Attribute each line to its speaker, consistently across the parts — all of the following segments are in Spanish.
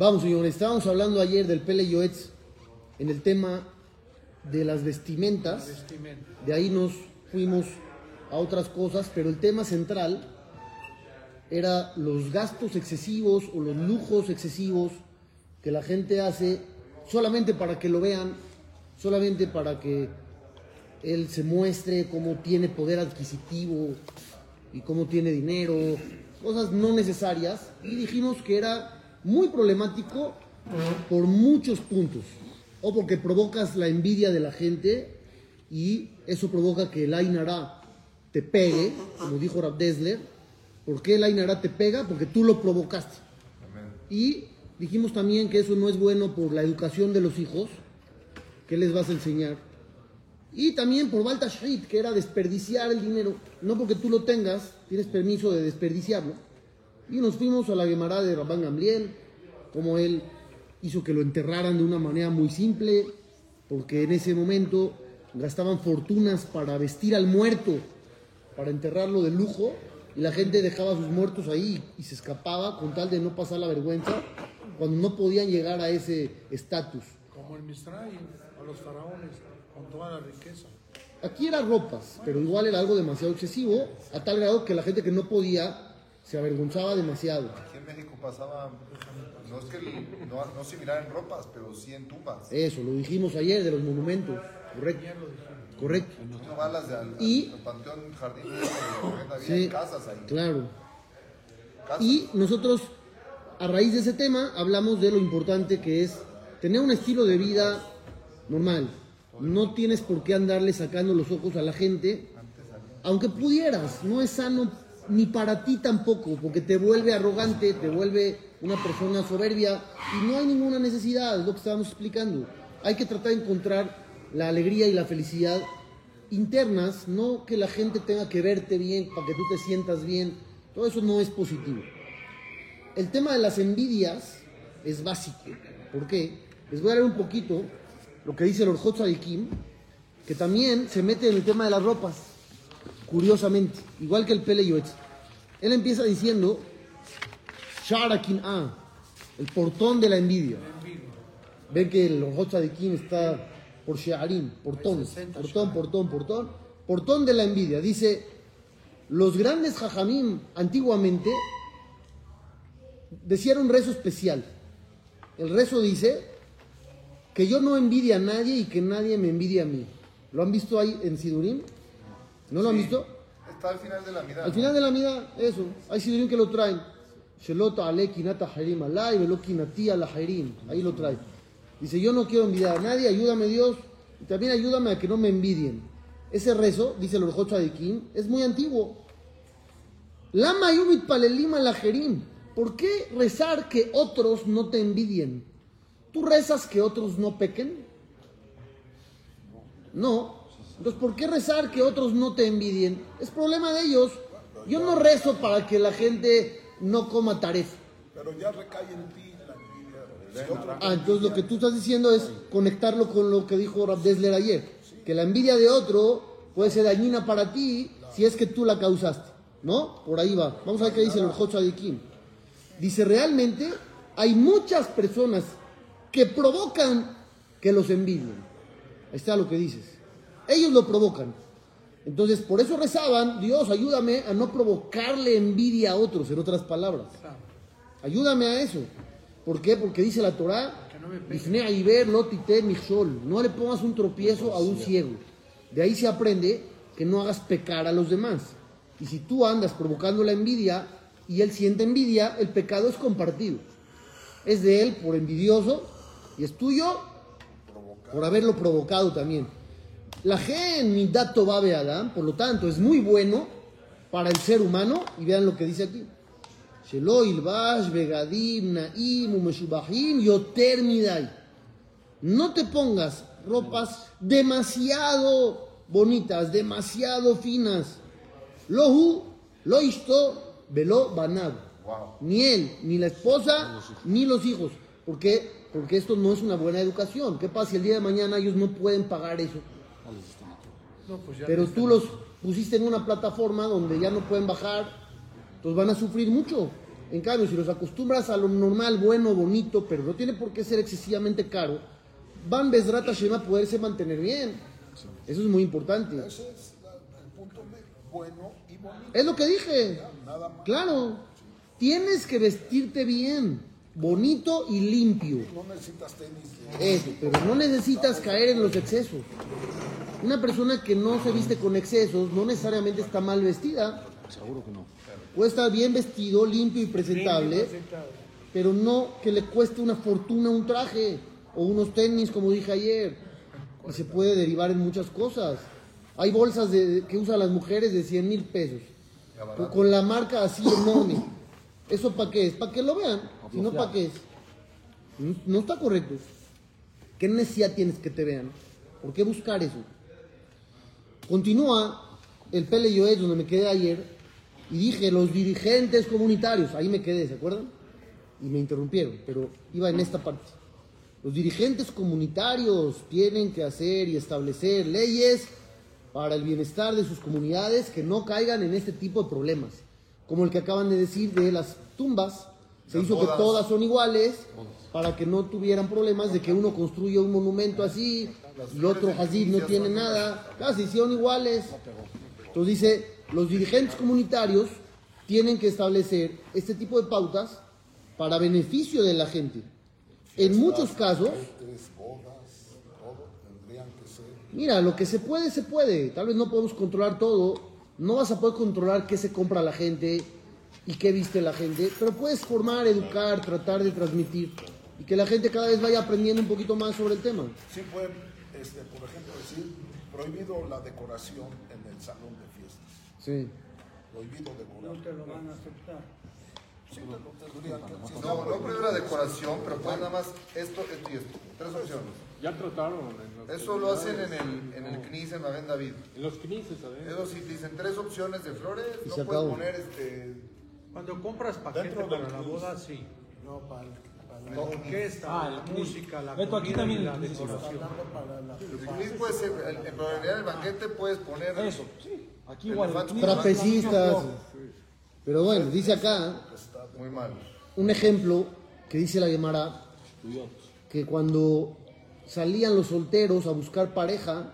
Speaker 1: Vamos, señores, estábamos hablando ayer del Pele Yoetz en el tema de las vestimentas.
Speaker 2: Vestimenta.
Speaker 1: De ahí nos fuimos a otras cosas, pero el tema central era los gastos excesivos o los lujos excesivos que la gente hace solamente para que lo vean, solamente para que él se muestre cómo tiene poder adquisitivo y cómo tiene dinero, cosas no necesarias. Y dijimos que era muy problemático por muchos puntos. O porque provocas la envidia de la gente y eso provoca que el Ainara te pegue, como dijo Rab Desler. ¿Por qué el Ainara te pega? Porque tú lo provocaste. Y dijimos también que eso no es bueno por la educación de los hijos. ¿Qué les vas a enseñar? Y también por Balta Shrit, que era desperdiciar el dinero. No porque tú lo tengas, tienes permiso de desperdiciarlo. Y nos fuimos a la Gemara de Rabban Gamliel, como él hizo que lo enterraran de una manera muy simple, porque en ese momento gastaban fortunas para vestir al muerto, para enterrarlo de lujo, y la gente dejaba a sus muertos ahí y se escapaba con tal de no pasar la vergüenza, cuando no podían llegar a ese estatus.
Speaker 2: Como el Misraim, a los faraones, con toda la riqueza.
Speaker 1: Aquí era ropas, pero igual era algo demasiado excesivo, a tal grado que la gente que no podía se avergonzaba demasiado.
Speaker 3: Aquí en México pasaba, no es que no, no se mirara en ropas, pero sí en tumbas.
Speaker 1: Eso, lo dijimos ayer de los monumentos, correcto. Correcto.
Speaker 3: No vas las de al,
Speaker 1: Y-
Speaker 3: al Panteón Jardín, había
Speaker 1: Sí,
Speaker 3: casas ahí.
Speaker 1: claro.
Speaker 3: Casas.
Speaker 1: Y nosotros, a raíz de ese tema, hablamos de lo importante que es tener un estilo de vida normal. No tienes por qué andarle sacando los ojos a la gente, aunque pudieras, no es sano ni para ti tampoco, porque te vuelve arrogante, te vuelve una persona soberbia y no hay ninguna necesidad, es lo que estábamos explicando. Hay que tratar de encontrar la alegría y la felicidad internas, no que la gente tenga que verte bien para que tú te sientas bien. Todo eso no es positivo. El tema de las envidias es básico. ¿Por qué? Les voy a leer un poquito lo que dice el Orjot Sadikim, que también se mete en el tema de las ropas, curiosamente, igual que el Pele Yoetz. Él empieza diciendo, Sharakin A, el portón de la envidia. Ven que el Orjot Sadikim está por Shearim, portón, portón, portón, portón, portón de la envidia. Dice, los grandes jajamim antiguamente decían un rezo especial. El rezo dice que yo no envidia a nadie y que nadie me envidia a mí. ¿Lo han visto ahí en Sidurim? ¿No lo han visto?
Speaker 3: Está al final de la mirada.
Speaker 1: Al final de la vida, eso. Hay Sidurim que lo traen. Shelota ale kinata hairim alay, velo kinati ala hairim. Ahí lo trae. Dice, yo no quiero envidiar a nadie, ayúdame Dios. Y también ayúdame a que no me envidien. Ese rezo, dice el Orjocha de Kim, es muy antiguo. Lama yubit palelim ala hairim. ¿Por qué rezar que otros no te envidien? ¿Tú rezas que otros no pequen? No. Entonces, ¿por qué rezar que otros no te envidien? Es problema de ellos. Yo no rezo para que la gente no coma tarefa.
Speaker 4: Pero ya recae en ti la envidia.
Speaker 1: Ah, entonces lo que tú estás diciendo es conectarlo con lo que dijo Rab Desler ayer. Que la envidia de otro puede ser dañina para ti si es que tú la causaste. ¿No? Por ahí va. Vamos a ver qué dice el Orjocha de Kim. Dice, realmente hay muchas personas que provocan que los envidien. Ahí está lo que dices. Ellos lo provocan. Entonces, por eso rezaban, Dios, ayúdame a no provocarle envidia a otros, en otras palabras. Ayúdame a eso. ¿Por qué? Porque dice la Torah, "Bifnei aiber lo tite michol". no le pongas un tropiezo a un ciego. De ahí se aprende que no hagas pecar a los demás. Y si tú andas provocando la envidia y él siente envidia, el pecado es compartido. Es de él por envidioso y es tuyo por haberlo provocado también. La gen midat tova be'adam, por lo tanto, es muy bueno para el ser humano, y vean lo que dice aquí. Shelo ilbash begadim naim umeshubahim yoter midai. No te pongas ropas demasiado bonitas, demasiado finas. Lohu, lo isto, velo banab. Ni él, ni la esposa, ni los hijos. ¿Por qué? Porque esto no es una buena educación. ¿Qué pasa si el día de mañana ellos no pueden pagar eso?
Speaker 2: No, pues ya
Speaker 1: Pero
Speaker 2: no
Speaker 1: tú los pusiste en una plataforma donde ya no pueden bajar, entonces van a sufrir mucho. En cambio, si los acostumbras a lo normal, bueno, bonito, pero no tiene por qué ser excesivamente caro, van Besrat Hashem a poderse mantener bien. Eso es muy importante.
Speaker 4: Ese es el punto medio, bueno y bonito.
Speaker 1: Es lo que dije.
Speaker 4: Nada más.
Speaker 1: Claro. Tienes que vestirte bien, bonito y limpio.
Speaker 4: No necesitas tenis.
Speaker 1: Eso, pero no necesitas caer en los excesos. Una persona que no se viste con excesos no necesariamente está mal vestida.
Speaker 5: Seguro que no.
Speaker 1: Puede estar bien vestido, limpio y presentable, pero no que le cueste una fortuna un traje o unos tenis, como dije ayer. Y se puede derivar en muchas cosas. Hay bolsas de- que usan las mujeres de 100 mil pesos, con, con la marca así enorme. ¿Eso para qué es? Para que lo vean. Si no, ¿para qué es? No, no está correcto. ¿Qué necesidad tienes que te vean? ¿Por qué buscar eso? Continúa el Pele Yoed, donde me quedé ayer, y dije, los dirigentes comunitarios, ahí me quedé, ¿se acuerdan? Y me interrumpieron, pero iba en esta parte. Los dirigentes comunitarios tienen que hacer y establecer leyes para el bienestar de sus comunidades que no caigan en este tipo de problemas, como el que acaban de decir de las tumbas. Se
Speaker 3: Las
Speaker 1: hizo que todas son iguales para que no tuvieran problemas de que uno construya un monumento así y otro Hazid no tiene nada. Se hicieron iguales. Entonces dice, los dirigentes comunitarios tienen que establecer este tipo de pautas para beneficio de la gente. En muchos casos, mira, lo que se puede, se puede. Tal vez no podemos controlar todo. No vas a poder controlar qué se compra la gente y qué viste la gente, pero puedes formar, educar, tratar de transmitir y que la gente cada vez vaya aprendiendo un poquito más sobre el tema.
Speaker 4: Sí pueden, este, por ejemplo, decir prohibido la decoración en el salón de fiestas.
Speaker 1: Sí.
Speaker 4: Prohibido decorar.
Speaker 2: No te lo van a aceptar.
Speaker 4: Sí, decir.
Speaker 3: No, no prohíbe la decoración, pero pueden nada más esto, esto y esto. Tres opciones.
Speaker 5: Ya trataron en los,
Speaker 3: Eso lo hacen en el, en el CNIS en Magen David.
Speaker 5: en los knises, ¿sabes?
Speaker 3: Eso sí, dicen tres opciones de flores, no puedes poner este.
Speaker 2: Cuando compras paquete
Speaker 4: Dentro
Speaker 2: para
Speaker 4: del
Speaker 2: la boda, sí. No para, el- para la orquesta,
Speaker 5: Ah,
Speaker 2: la música, la
Speaker 5: Beto, aquí también
Speaker 2: la decoración.
Speaker 3: El puede ser, el- en realidad el banquete puedes poner.
Speaker 5: Eso, sí. Aquí igual.
Speaker 1: Trapecistas. Pero bueno, dice acá
Speaker 3: Muy mal.
Speaker 1: un ejemplo que dice la Gemara que cuando salían los solteros a buscar pareja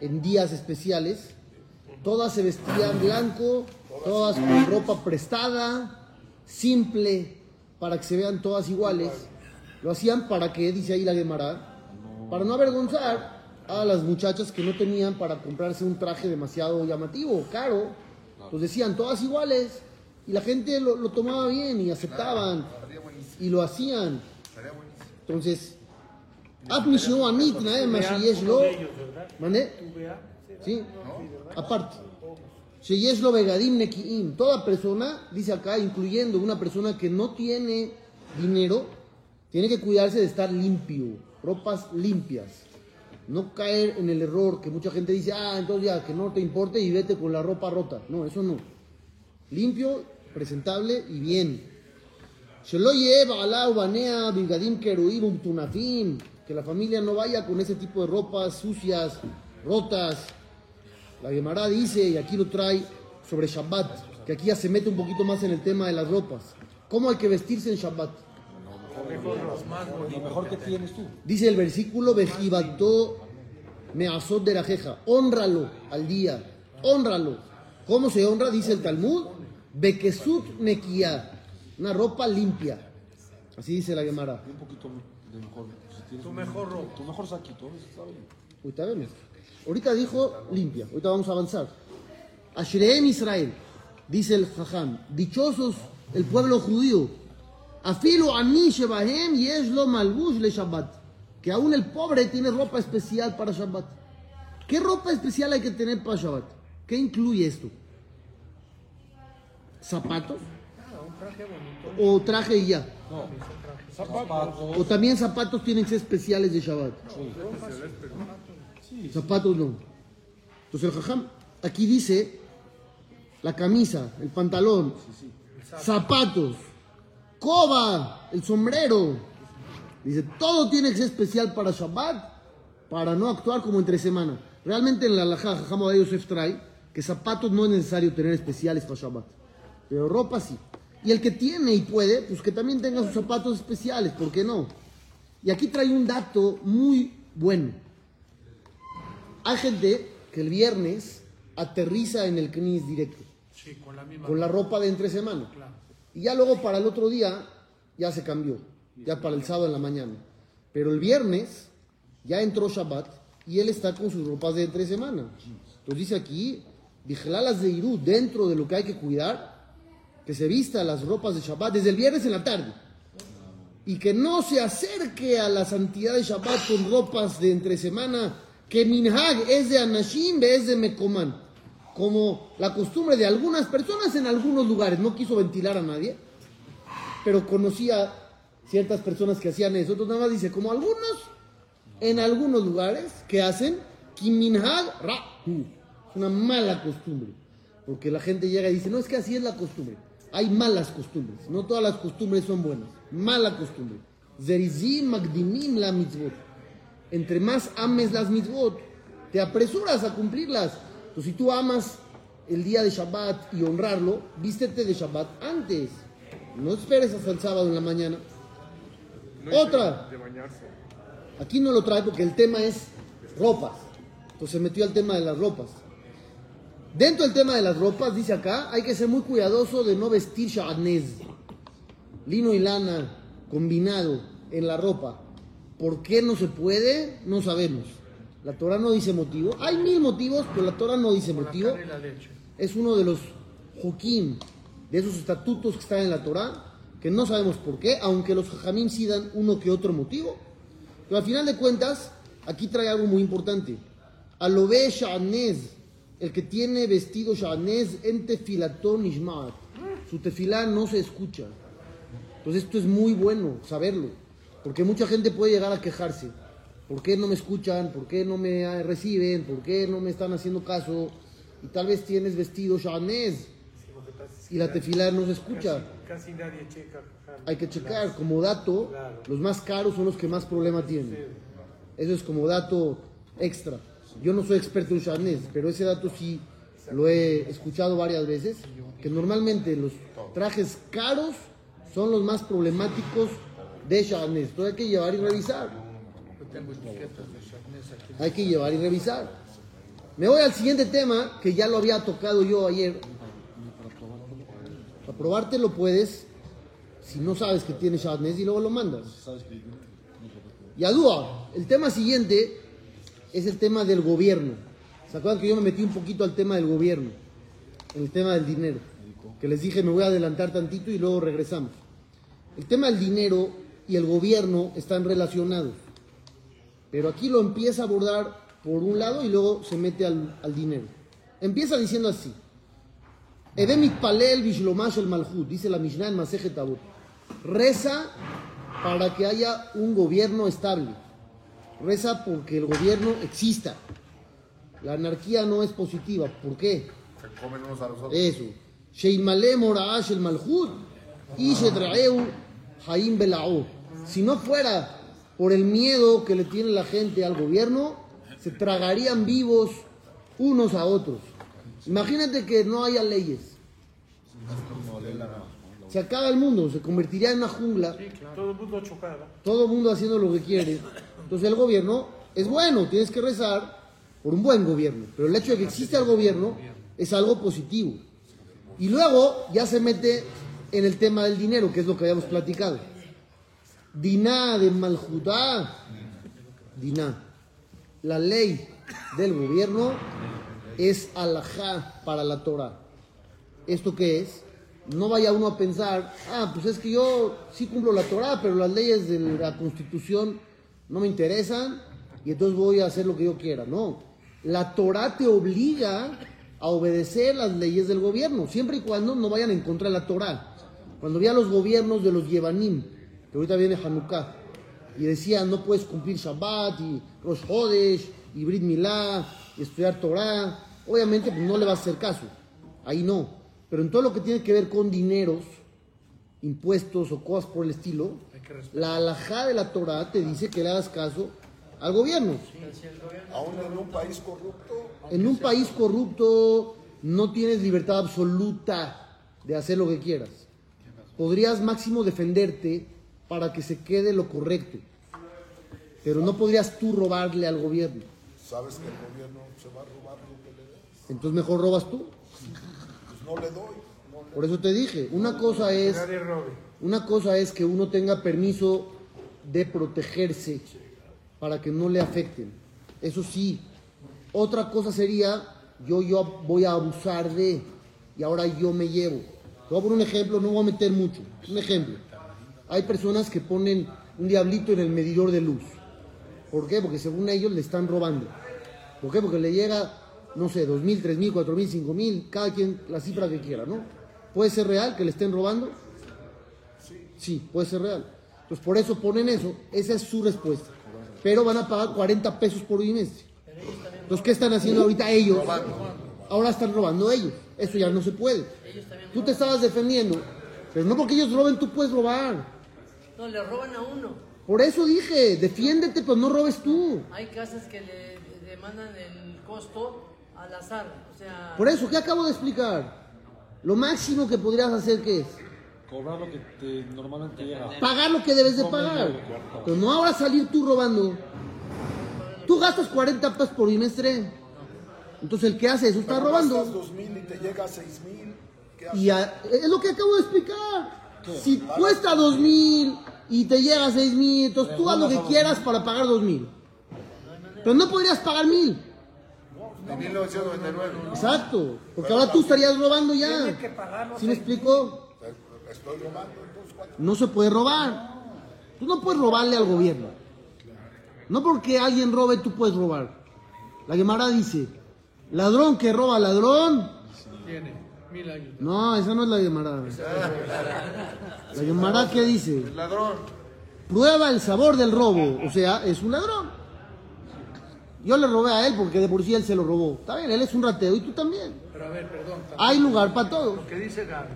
Speaker 1: en días especiales, todas se vestían blanco, todas con ropa prestada, simple, para que se vean todas iguales. Lo hacían para que, dice ahí la Gemara, para no avergonzar a las muchachas que no tenían para comprarse un traje demasiado llamativo, caro. Pues decían todas iguales y la gente lo, tomaba bien y aceptaban y lo hacían. Entonces, ¿Mande? Sí, aparte. Sheyeshlo Begadim Nekiim. Toda persona, dice acá, incluyendo una persona que no tiene dinero, tiene que cuidarse de estar limpio, ropas limpias. No caer en el error que mucha gente dice, ah, entonces ya, que no te importe y vete con la ropa rota. No, eso no. Limpio, presentable y bien. Que la familia no vaya con ese tipo de ropas sucias, rotas. La Gemara dice, y aquí lo trae sobre Shabbat, que aquí ya se mete un poquito más en el tema de las ropas. ¿Cómo hay que vestirse en Shabbat?
Speaker 5: Lo mejor que tienes tú.
Speaker 1: Dice el versículo, Vejibató meazot de la jeja, honralo al día, honralo. ¿Cómo se honra? Dice el Talmud, Bekesut nekia, una ropa limpia. Así dice la Gemara.
Speaker 5: Un poquito de mejor. Si
Speaker 2: Tu mejor ropa.
Speaker 5: Tu mejor saquito, eso está bien.
Speaker 1: Ahorita dijo limpia, ahorita vamos a avanzar. Ashreem Israel, dice el Jajam, dichosos el pueblo judío. Afilo ani shebahem yesh lo malbush le Shabbat. Que aún el pobre tiene ropa especial para Shabbat. ¿Qué ropa especial hay que tener para Shabbat? ¿Qué incluye esto? ¿Zapatos? ¿O traje y ya?
Speaker 5: Zapatos.
Speaker 1: ¿O también zapatos tienen que ser especiales de Shabbat? Zapatos no. Entonces el jajam aquí dice la camisa, el pantalón, zapatos, coba, el sombrero. Dice, todo tiene que ser especial para Shabbat, para no actuar como entre semana. Realmente en la alajá, jajam Abay Yosef trae que zapatos no es necesario tener especiales para Shabbat. Pero ropa sí. Y el que tiene y puede, pues que también tenga sus zapatos especiales, ¿por qué no? Y aquí trae un dato muy bueno. Hay gente que el viernes aterriza en el CNIS directo,
Speaker 2: Sí, con la misma.
Speaker 1: con la ropa de entre semana.
Speaker 2: Claro.
Speaker 1: Y ya luego para el otro día ya se cambió, ya para el sábado en la mañana. Pero el viernes ya entró Shabbat y él está con sus ropas de entre semana. Entonces dice aquí, Bijlalas de Irú, dentro de lo que hay que cuidar, que se vista las ropas de Shabbat desde el viernes en la tarde. Y que no se acerque a la santidad de Shabbat con ropas de entre semana, que Minhag es de Anashim, es de Mekoman. Como la costumbre de algunas personas en algunos lugares. No quiso ventilar a nadie, pero conocía ciertas personas que hacían eso. Entonces nada más dice, como algunos, en algunos lugares, que hacen Kiminhag Rahu. Es una mala costumbre. Porque la gente llega y dice, no, es que así es la costumbre. Hay malas costumbres. No todas las costumbres son buenas. Mala costumbre. Zerizim magdimim la mitzvot. Entre más ames las mitzvot, te apresuras a cumplirlas. Entonces, si tú amas el día de Shabbat y honrarlo, vístete de Shabbat antes. No esperes hasta el sábado en la mañana. Otra. Aquí no lo trae porque el tema es ropas. Entonces se metió al tema de las ropas. Dentro del tema de las ropas, dice acá, hay que ser muy cuidadoso de no vestir sha'anez. Lino y lana combinado en la ropa. ¿Por qué no se puede? No sabemos. La Torah no dice motivo. Hay mil motivos, pero la Torah no dice motivo. Es uno de los joquín, de esos estatutos que están en la Torah, que no sabemos por qué, aunque los jajamín sí dan uno que otro motivo. Pero al final de cuentas, aquí trae algo muy importante. Alobe sha'anez, el que tiene vestido sha'anez en tefilatón ishmaat. Su tefilá no se escucha. Entonces esto es muy bueno saberlo, porque mucha gente puede llegar a quejarse. ¿Por qué no me escuchan? ¿Por qué no me eh, reciben? ¿Por qué no me están haciendo caso? Y tal vez tienes vestido sha'anez y la tefilá no se escucha.
Speaker 6: Casi nadie checa.
Speaker 1: Hay que checar, como dato, los más caros son los que más problema tienen. Eso es como dato extra. Yo no soy experto en Shanés, pero ese dato sí lo he escuchado varias veces, que normalmente los trajes caros son los más problemáticos de Shanés. Entonces hay que llevar y revisar. Hay que llevar y revisar. Me voy al siguiente tema, que ya lo había tocado yo ayer. Para lo puedes, si no sabes que tiene Shatnez, y luego lo mandas. Y Adúa, el tema siguiente es el tema del gobierno. ¿Se acuerdan que yo me metí un poquito al tema del gobierno? El tema del dinero. Que les dije me voy a adelantar tantito y luego regresamos. El tema del dinero y el gobierno están relacionados. Pero aquí lo empieza a abordar por un lado y luego se mete al, al dinero. Empieza diciendo así. Edemit palel bishlomash el malhut, dice la Mishnah en Masejet Avot. Reza para que haya un gobierno estable. Reza porque el gobierno exista. La anarquía no es positiva. ¿Por qué?
Speaker 3: Se comen unos a los otros.
Speaker 1: Eso. Sheimale moraash el malhut y shedraeu haim belao. Si no fuera por el miedo que le tiene la gente al gobierno, se tragarían vivos unos a otros. Imagínate que no haya leyes. Se acaba el mundo, se convertiría en una jungla,
Speaker 6: Todo el mundo
Speaker 1: todo el mundo haciendo lo que quiere. Entonces el gobierno es bueno, tienes que rezar por un buen gobierno. Pero el hecho de que exista el gobierno es algo positivo. Y luego ya se mete en el tema del dinero, que es lo que habíamos platicado. Diná de Maljudá, Diná. La ley del gobierno es alajá para la Torah. ¿Esto qué es? No vaya uno a pensar, ah, pues es que yo sí cumplo la Torah, pero las leyes de la Constitución no me interesan y entonces voy a hacer lo que yo quiera. No, la Torah te obliga a obedecer las leyes del gobierno, siempre y cuando no vayan en contra de la Torah. Cuando vi a los gobiernos de los Yevanim, que ahorita viene Hanukkah, y decían no puedes cumplir Shabbat y Rosh Hodesh y Brit Milá y estudiar Torah, obviamente pues no le vas a hacer caso, ahí no. Pero en todo lo que tiene que ver con dineros, impuestos o cosas por el estilo, la alajá de la Torah te dice que le hagas caso al gobierno.
Speaker 4: Aún en un país corrupto,
Speaker 1: En un país corrupto no tienes libertad absoluta de hacer lo que quieras. podrías máximo defenderte para que se quede lo correcto. Pero no podrías tú robarle al gobierno.
Speaker 4: Sabes que el gobierno se va a robar lo que le des.
Speaker 1: Entonces mejor robas tú.
Speaker 4: Pues no le doy. No le
Speaker 1: Por eso te dije, una cosa es, una cosa es que uno tenga permiso de protegerse para que no le afecten. Eso sí. Otra cosa sería, yo, yo voy a abusar de, y ahora yo me llevo. Te voy a poner un ejemplo, no voy a meter mucho. Un ejemplo. Hay personas que ponen un diablito en el medidor de luz. ¿Por qué? Porque según ellos le están robando. ¿Por qué? Porque le llega, no sé, dos mil, tres mil, cuatro mil, cinco mil, cada quien la cifra que quiera, ¿no? ¿Puede ser real que le estén robando? Sí, puede ser real. Entonces por eso ponen eso, esa es su respuesta. Pero van a pagar 40 pesos por bimestre. Entonces, ¿qué están haciendo ahorita ellos? Ahora están robando ellos. Eso ya no se puede. Tú te estabas defendiendo, pero no porque ellos roben, tú puedes robar.
Speaker 7: No, le roban a uno.
Speaker 1: Por eso dije, defiéndete, pero no robes tú.
Speaker 7: Hay casas que le demandan el costo al azar. O sea,
Speaker 1: Por eso, ¿qué acabo de explicar? Lo máximo que podrías hacer, ¿qué es?
Speaker 5: Cobrar lo que te normalmente llega.
Speaker 1: Pagar lo que debes de pagar. Pero no ahora salir tú robando. Tú gastas 40 pesos por bimestre. Entonces el que hace eso está robando.
Speaker 4: y te a-
Speaker 1: es lo que acabo de explicar. Si cuesta dos mil y te llega a seis mil, entonces tú haz lo que quieras para pagar dos mil. Pero no podrías pagar mil.
Speaker 3: De 1999.
Speaker 1: Exacto. Porque ahora tú estarías robando ya. ¿Sí me explico?
Speaker 4: Estoy robando.
Speaker 1: No se puede robar. Tú no puedes robarle al gobierno. No porque alguien robe, tú puedes robar. La Gemara dice, ladrón que roba ladrón.
Speaker 6: Tiene mil años.
Speaker 1: No, esa no es la Gemara. La Gemara que dice,
Speaker 3: Ladrón.
Speaker 1: prueba el sabor del robo. O sea, es un ladrón. Yo le robé a él porque de por sí él se lo robó. Está bien, él es un rateo y tú también.
Speaker 6: Pero a ver, perdón. también.
Speaker 1: Hay lugar para todos.
Speaker 6: Lo que dice Gaby,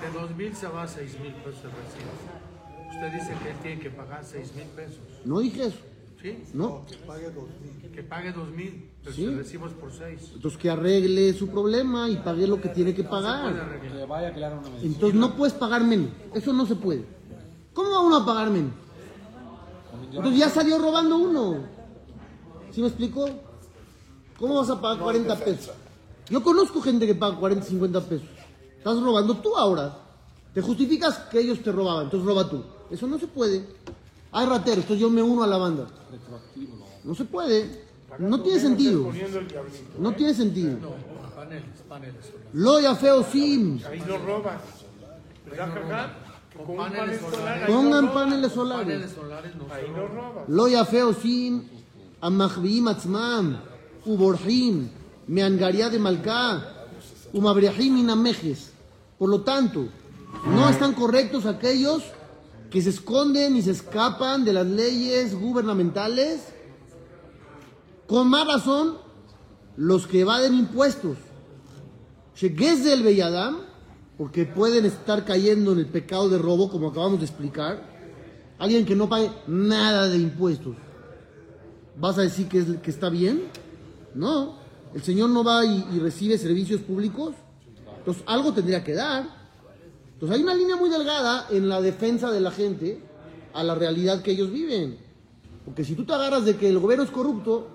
Speaker 6: de dos mil se va a seis mil pesos el recibo. Usted dice que él tiene que pagar seis mil pesos.
Speaker 1: No dije eso.
Speaker 6: ¿Sí?
Speaker 1: No.
Speaker 6: Que pague dos mil, pero
Speaker 1: Sí.
Speaker 6: el recibo es por seis.
Speaker 1: Entonces que arregle su problema y pague lo que tiene que pagar.
Speaker 6: arreglar.
Speaker 5: Que vaya a crear una medicina.
Speaker 1: Entonces no puedes pagar menos. Eso no se puede. ¿Cómo va uno a pagar menos? Entonces ya salió robando uno. ¿Sí me explico? ¿Cómo vas a pagar 40 pesos? Yo conozco gente que paga 40, 50 pesos. Estás robando tú ahora. Te justificas que ellos te robaban, entonces roba tú. Eso no se puede Hay rateros, entonces yo me uno a la banda. No se puede. No tiene sentido.
Speaker 6: Poniendo el diablito.
Speaker 1: No tiene sentido.
Speaker 6: Paneles, paneles.
Speaker 1: Lo ya feo sim.
Speaker 6: Ahí no roban. ¿Verdad, Cajá? Con un panel solar. ahí no
Speaker 1: Pongan
Speaker 6: roban.
Speaker 1: paneles solares.
Speaker 6: Ahí no roban.
Speaker 1: לא יפה עושים המחביאים עצמם ובורחים מהנגריה de מלכה ומבריחים מן המכס. Por lo tanto, no están correctos aquellos que se esconden y se escapan de las leyes gubernamentales. Con más razón, los que evaden impuestos. del Belladam, porque pueden estar cayendo en el pecado de robo, como acabamos de explicar. Alguien que no pague nada de impuestos. ¿Vas a decir que, es, que está bien? No. El Señor no va y, y recibe servicios públicos. Entonces algo tendría que dar. Entonces hay una línea muy delgada en la defensa de la gente a la realidad que ellos viven. Porque si tú te agarras de que el gobierno es corrupto,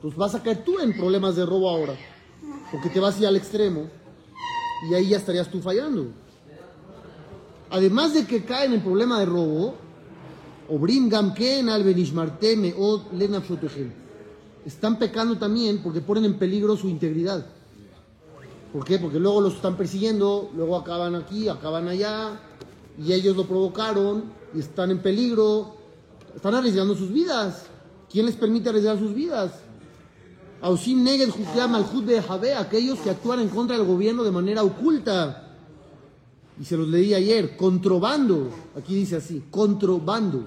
Speaker 1: pues vas a caer tú en problemas de robo ahora. Porque te vas a ir al extremo y ahí ya estarías tú fallando. Además de que caen en problema de robo, Obrim Gamken al Benishmarte Meod Lenafshotechem. Están pecando también porque ponen en peligro su integridad. ¿Por qué? Porque luego los están persiguiendo, luego acaban aquí, acaban allá, y ellos lo provocaron y están en peligro. Están arriesgando sus vidas. ¿Quién les permite arriesgar sus vidas? Ausim Neged Malhut Bejabe, aquellos que actúan en contra del gobierno de manera oculta. Y se los leí ayer, controbando, aquí dice así, controbando.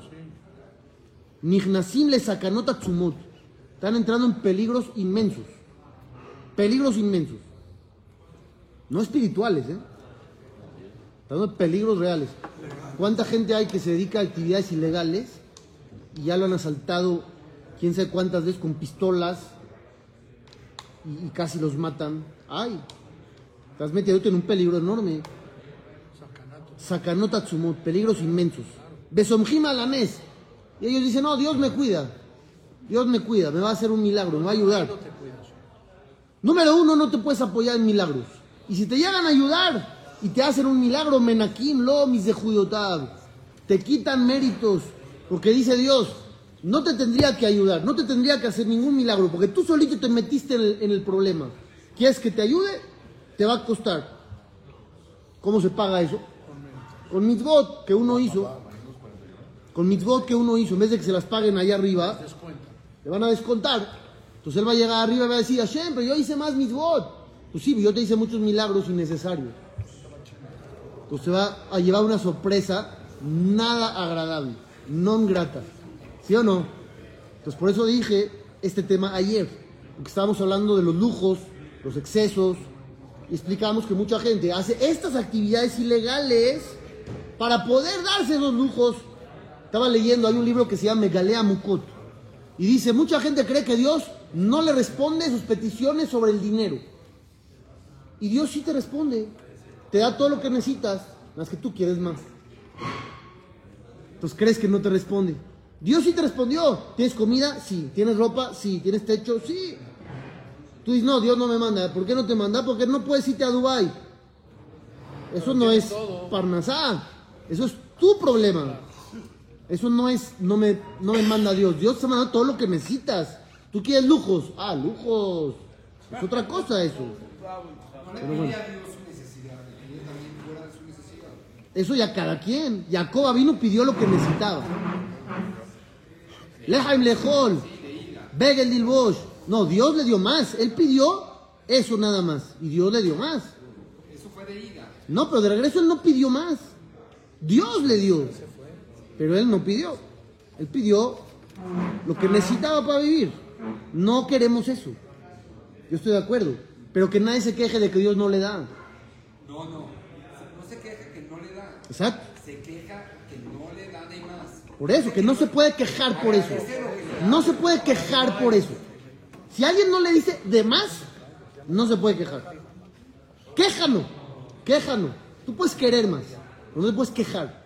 Speaker 1: Nignasim le sacanota tzumot. Están entrando en peligros inmensos. Peligros inmensos. No espirituales, ¿eh? Están en peligros reales. ¿Cuánta gente hay que se dedica a actividades ilegales y ya lo han asaltado quién sabe cuántas veces con pistolas y, y casi los matan? ¡Ay! Estás metiéndote en un peligro enorme. sakanot atzumot, peligros inmensos. Besomjim alanes. Y ellos dicen, no, Dios me cuida. Dios me cuida, me va a hacer un milagro, me va a ayudar. Número uno, no te puedes apoyar en milagros. Y si te llegan a ayudar y te hacen un milagro, menakim, lo, mis de judotab, te quitan méritos. Porque dice Dios, no te tendría que ayudar, no te tendría que hacer ningún milagro, porque tú solito te metiste en el, en el problema. ¿Quieres que te ayude? Te va a costar. ¿Cómo se paga eso? Con mitzvot que uno hizo. Con mitzvot que uno hizo, en vez de que se las paguen allá arriba, le van a descontar. Entonces él va a llegar arriba y va a decir, Hashem, pero yo hice más mitzvot. Pues sí, yo te hice muchos milagros innecesarios. Entonces va a llevar una sorpresa nada agradable, no grata. ¿Sí o no? Entonces por eso dije este tema ayer, porque estábamos hablando de los lujos, los excesos, y explicamos que mucha gente hace estas actividades ilegales para poder darse los lujos. Estaba leyendo, hay un libro que se llama Megalea Mukot, y dice, mucha gente cree que Dios no le responde sus peticiones sobre el dinero. Y Dios sí te responde, te da todo lo que necesitas, más que tú quieres más. Entonces crees que no te responde. Dios sí te respondió. ¿Tienes comida? Sí. ¿Tienes ropa? Sí. ¿Tienes techo? Sí. Tú dices, no, Dios no me manda. ¿Por qué no te manda? Porque no puedes irte a Dubai. Eso no es Parnasá. Eso es tu problema. Eso no es, no me, no me manda Dios. Dios te manda todo lo que necesitas. Tú quieres lujos. Ah, lujos. Es otra cosa eso. Pero bueno. Eso ya cada quien. Jacob vino pidió lo que necesitaba. Lejaim lejol. Begel dilbosh. No, Dios le dio más. Él pidió eso nada más. Y Dios le dio más.
Speaker 8: Eso fue de ida.
Speaker 1: No, pero de regreso él no pidió más. Dios le dio. Pero él no pidió. Él pidió lo que necesitaba para vivir. No queremos eso. Yo estoy de acuerdo. Pero que nadie se queje de que Dios no le da.
Speaker 8: No, no. No se queja que no le da.
Speaker 1: Exacto.
Speaker 8: Se queja que no le da de más.
Speaker 1: Por eso, que no se puede quejar por eso. No se puede quejar por eso. Si alguien no le dice de más, no se puede quejar. Quéjalo, quéjalo. Tú puedes querer más, pero no te puedes quejar.